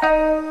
Oh.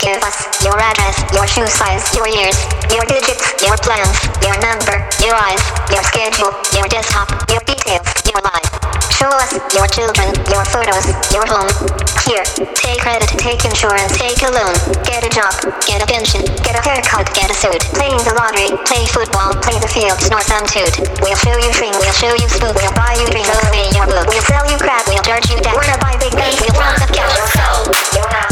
Give us your address, your shoe size, your years, your digits, your plans, your number, your eyes, your schedule, your desktop, your details, your life. Show us your children, your photos, your home. Here, take credit, take insurance, take a loan, get a job, get a pension, get a haircut, get a suit, playing the lottery, play football, play the fields, toot. We'll show you dream, we'll show you spoon, we'll buy you dream we'll away your book, we'll sell you crap, we'll charge you down, wanna buy big guns, we'll want to kill your soul, your house.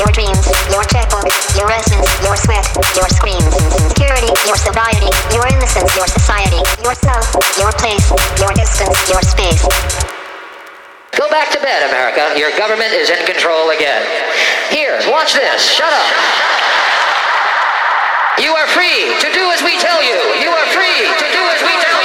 your dreams, your checkbook, your essence, your sweat, your screams, security, your sobriety, your innocence, your society, yourself, your place, your distance, your space. Go back to bed, America. Your government is in control again. Here, watch this. Shut up. You are free to do as we tell you. You are free to do as we tell you.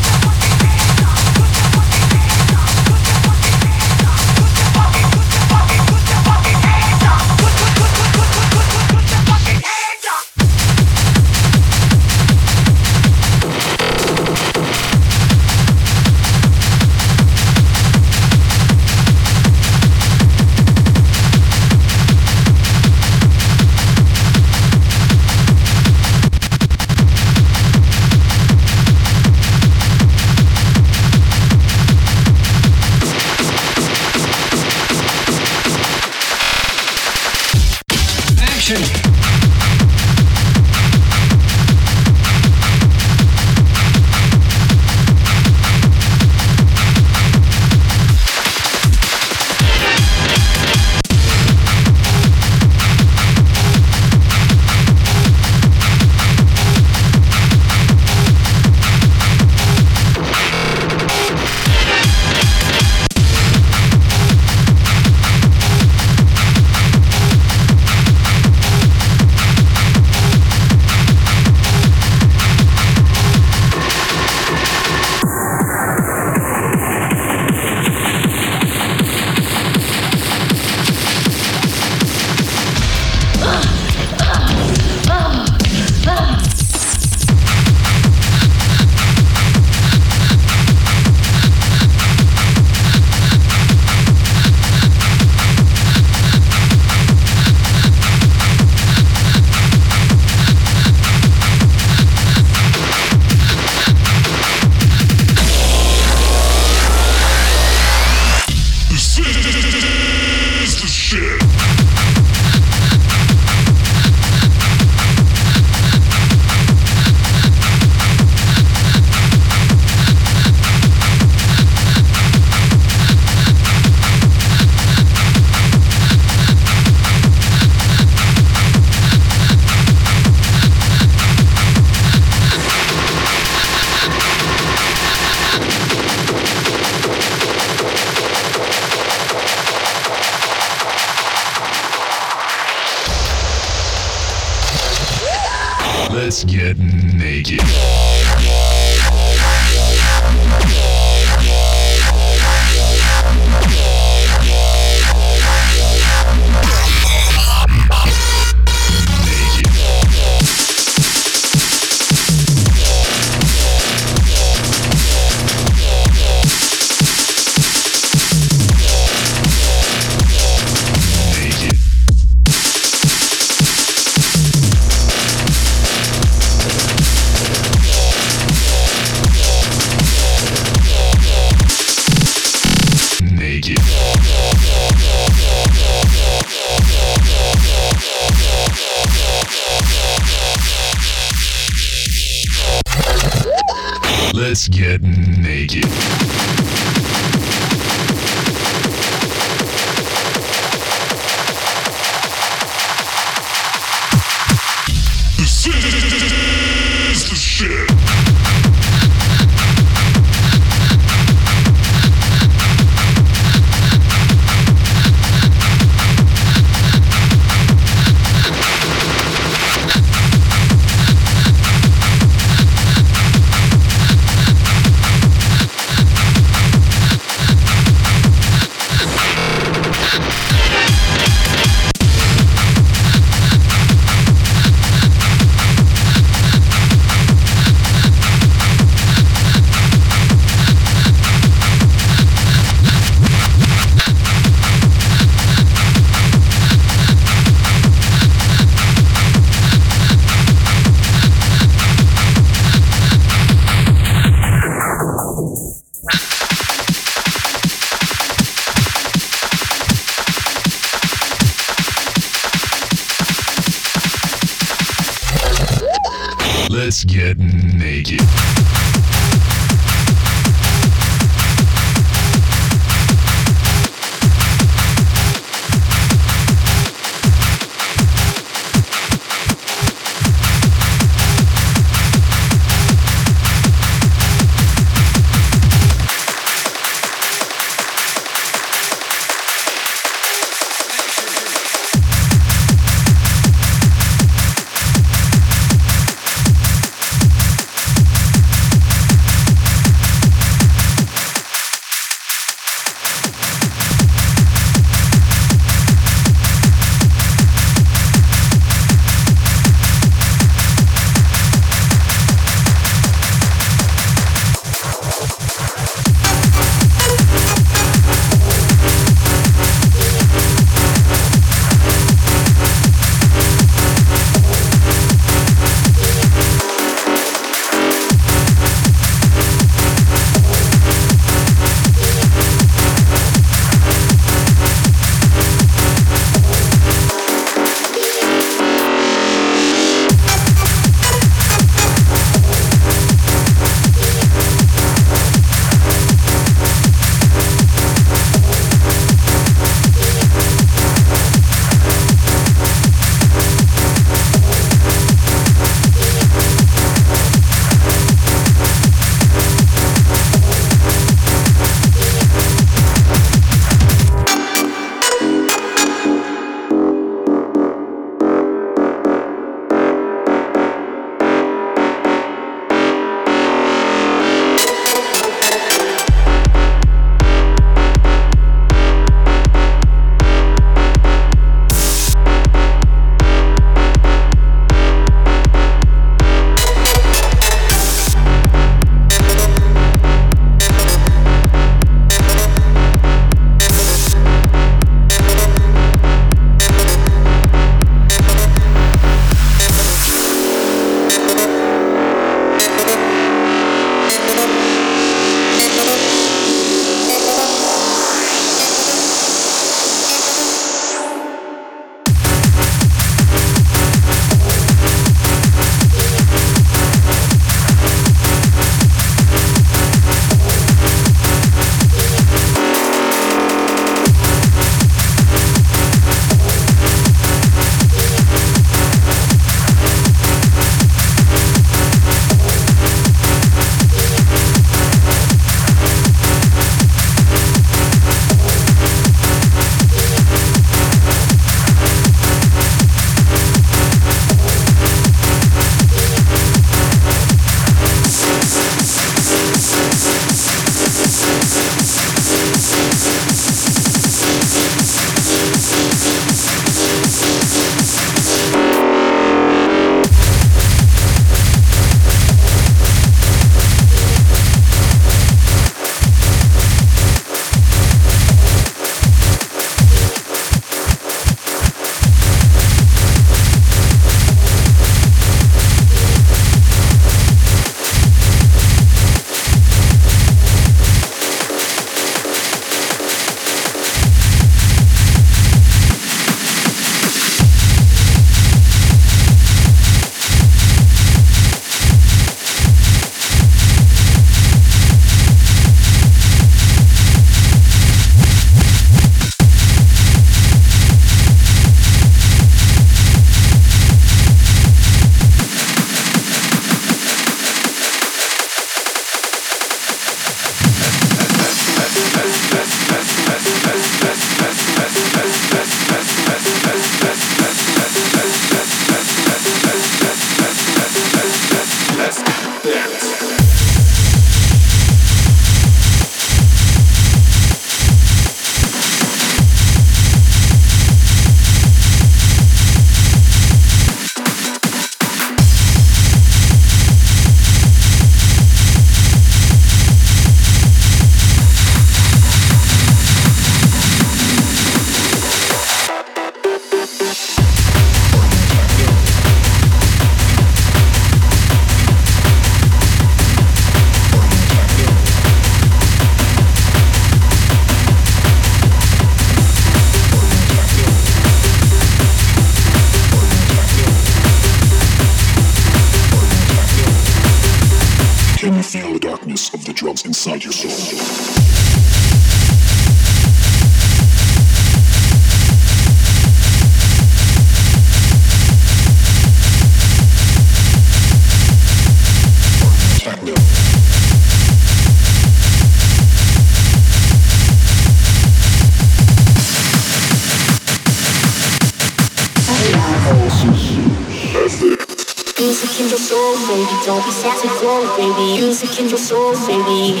Soul, baby. Don't be sad to go, baby. Music in your soul, baby.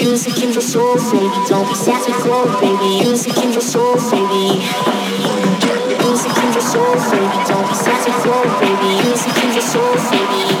Music in your soul, baby. Don't be sad to go, baby. Music in your soul, baby. Music in your soul, baby. Don't be sad to go, baby. Music in your soul, baby.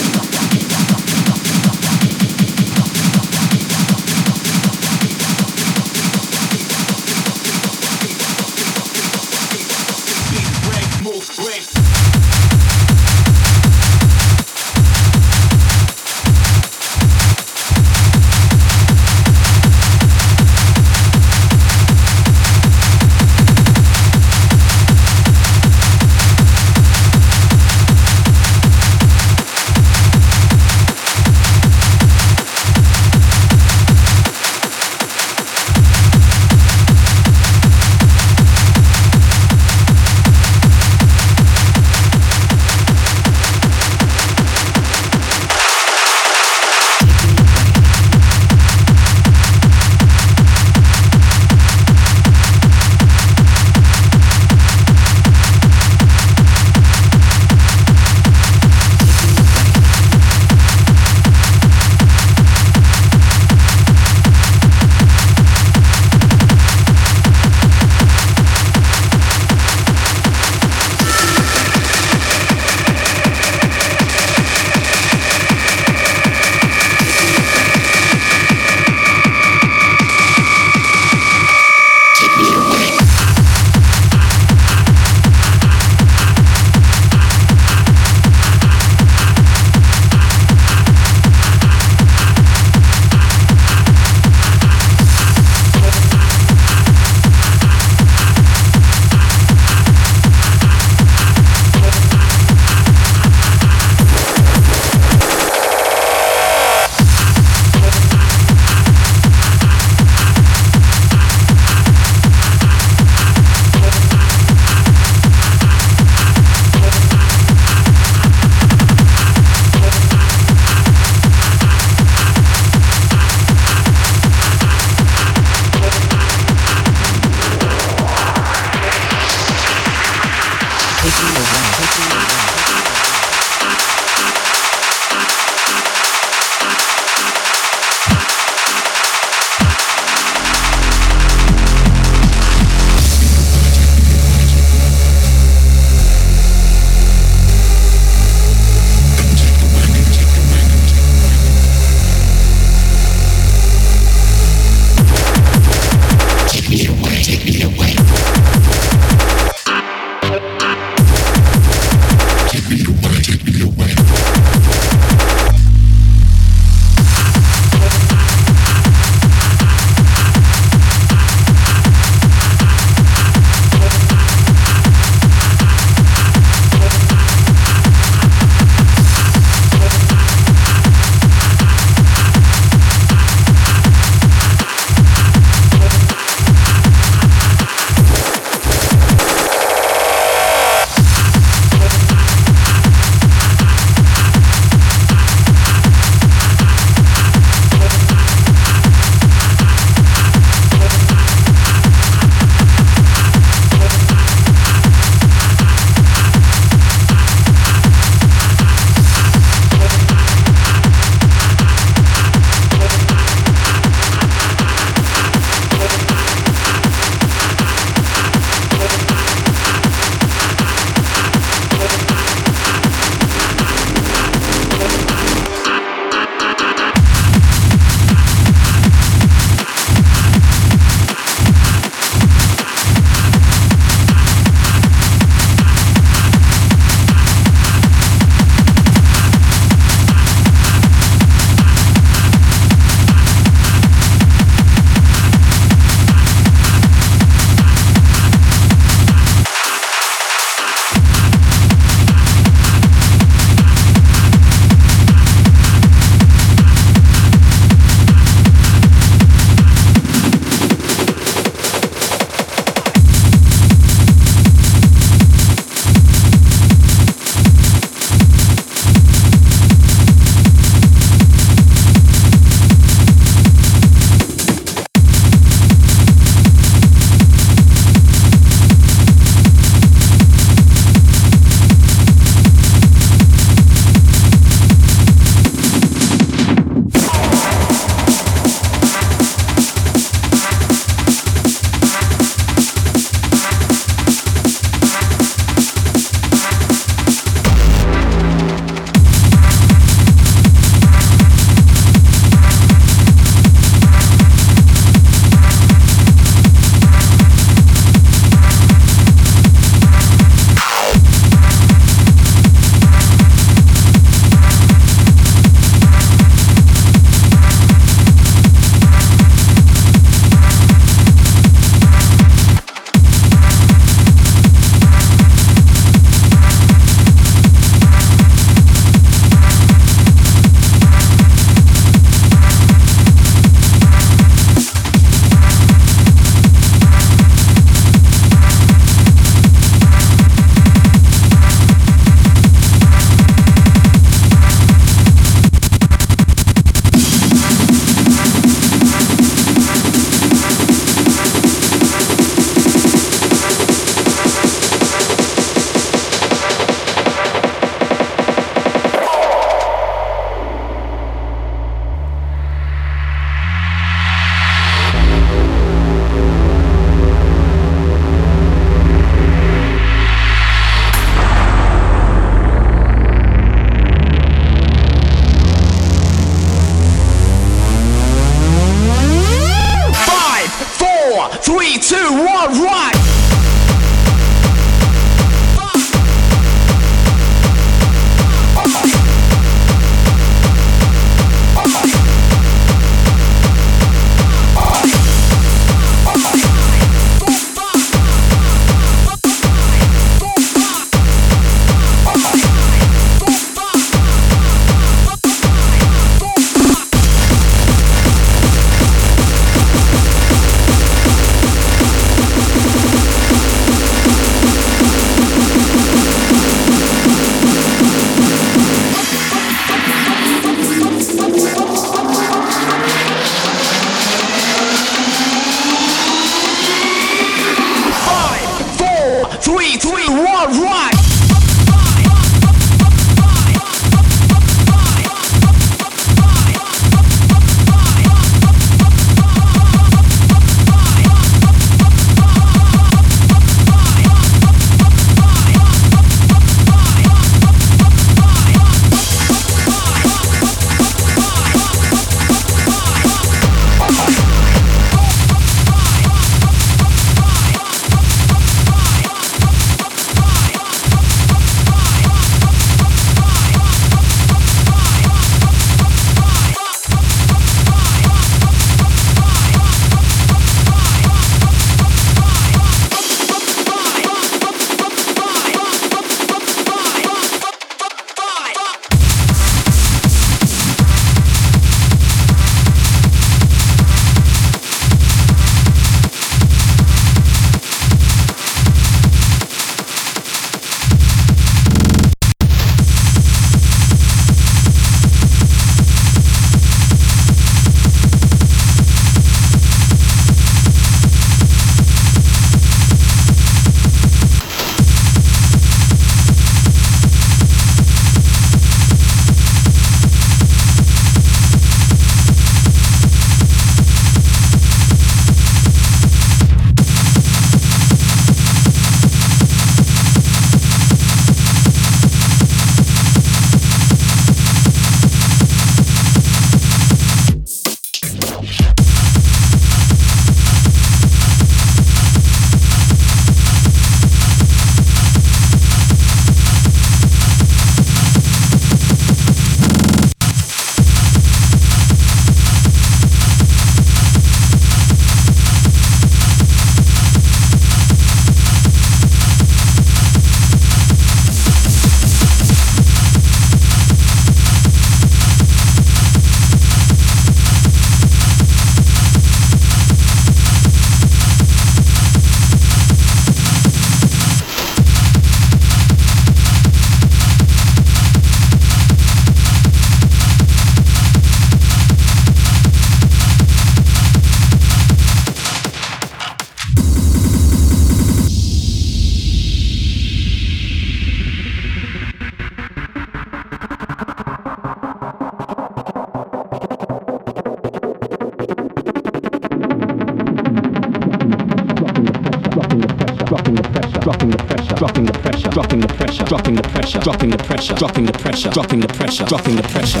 dropping the pressure, dropping the pressure,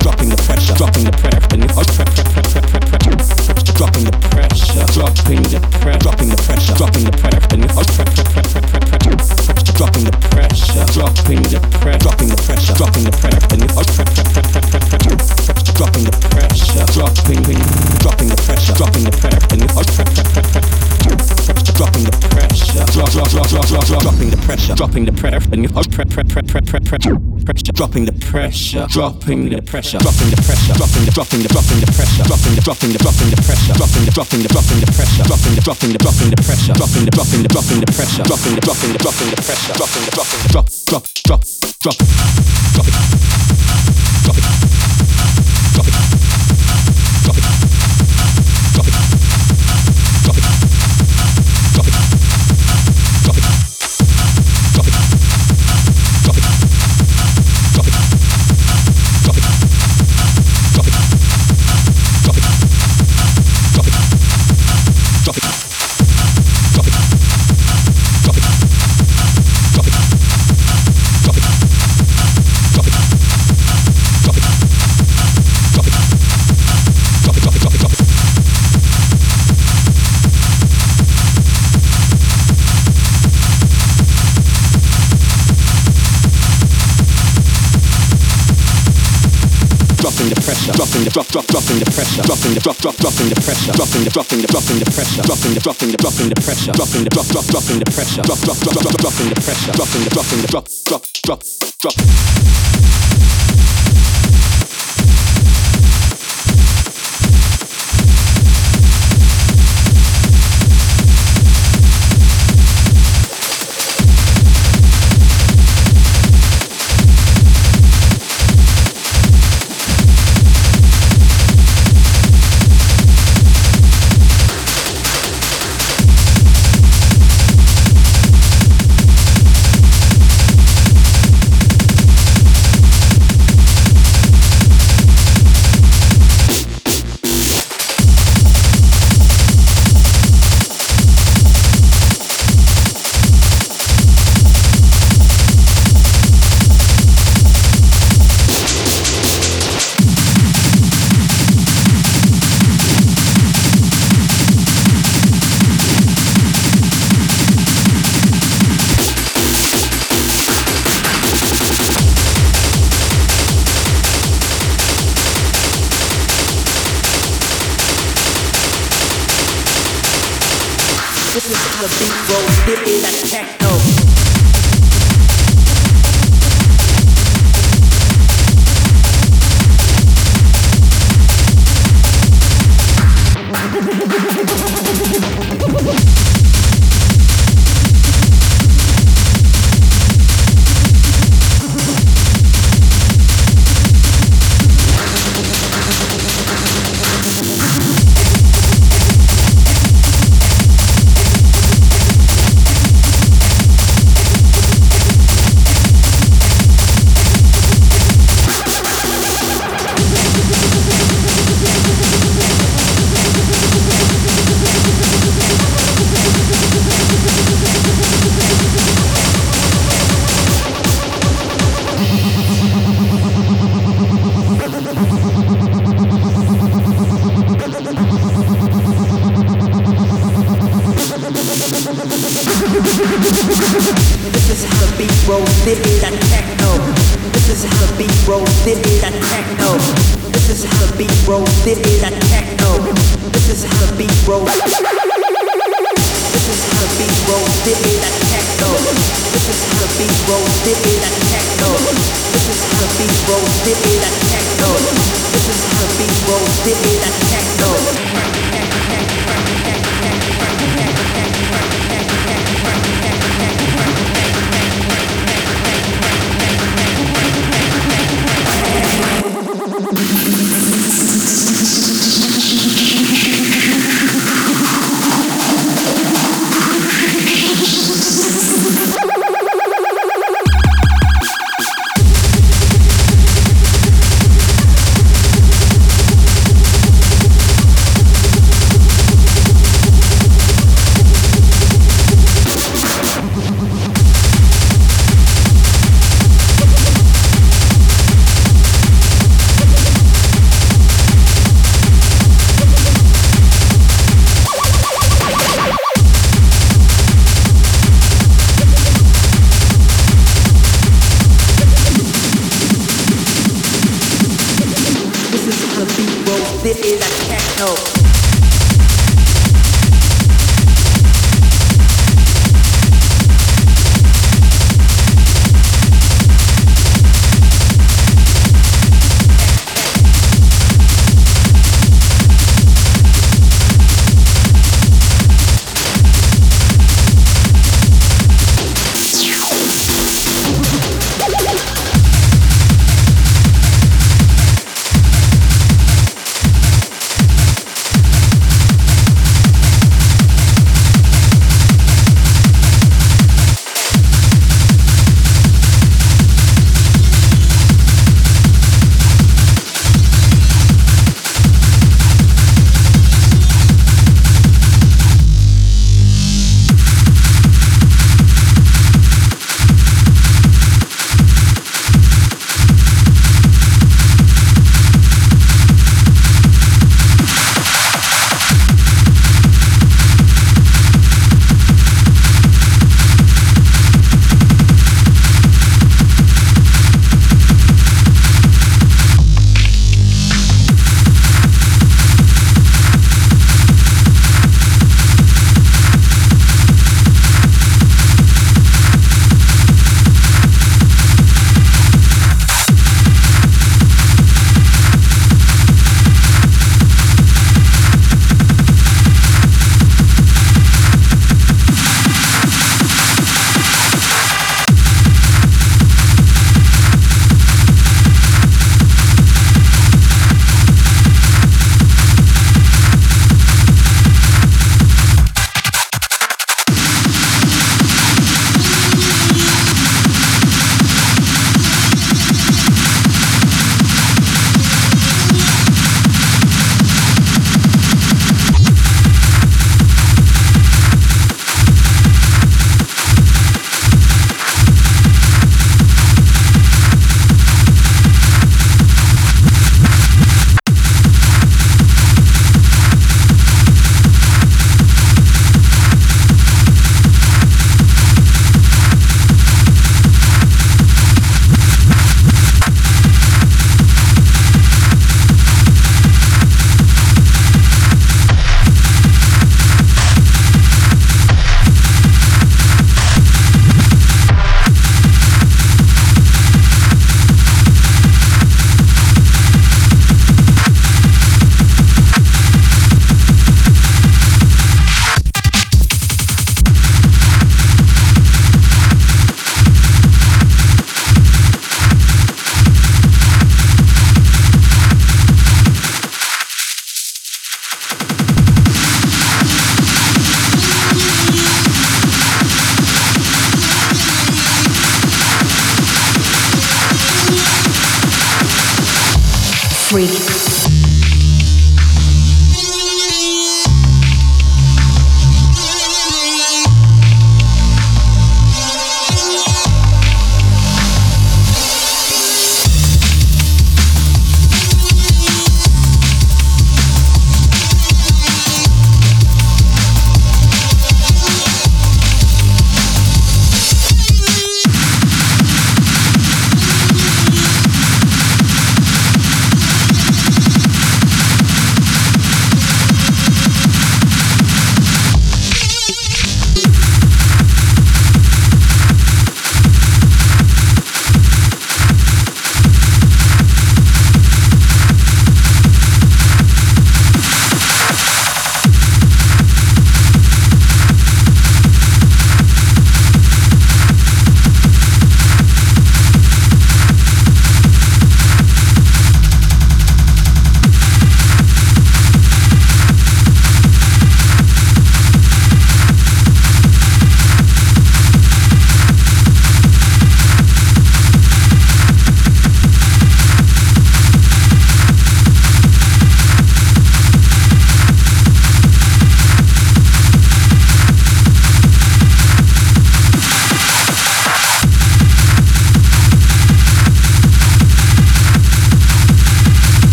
dropping the pressure, dropping the pressure, dropping the pressure, dropping the pressure, dropping the pressure, dropping the pressure, dropping the pressure, dropping the pressure, dropping the pressure, dropping the pressure, dropping the pressure, dropping dropping the pressure, dropping the pressure, dropping the pressure, dropping the pressure, dropping the pressure, dropping the pressure, dropping the pressure, dropping the pressure, pressure, dropping the pressure, dropping the pressure, dropping the pressure, dropping the dropping the dropping the pressure, dropping the dropping the dropping the pressure, dropping the dropping the dropping the pressure, dropping the dropping the dropping the pressure, dropping the dropping the dropping the pressure, dropping the dropping the dropping the pressure, dropping the dropping the dropping the pressure, dropping the dropping the dropping the pressure, drop drop drop drop. Dropping the dropping the pressure. Dropping the dropping the dropping the pressure. Dropping the drop drop dropping the pressure. Drop drop drop drop dropping the pressure. Dropping the dropping the drop drop drop drop rolls. This is a techno. This is how the beat rolls. This is how the beat rolls. This is a techno. This is how the beat rolls. This is a techno. This is how the beat rolls. This is a techno. This is how the beat rolls. This is a techno.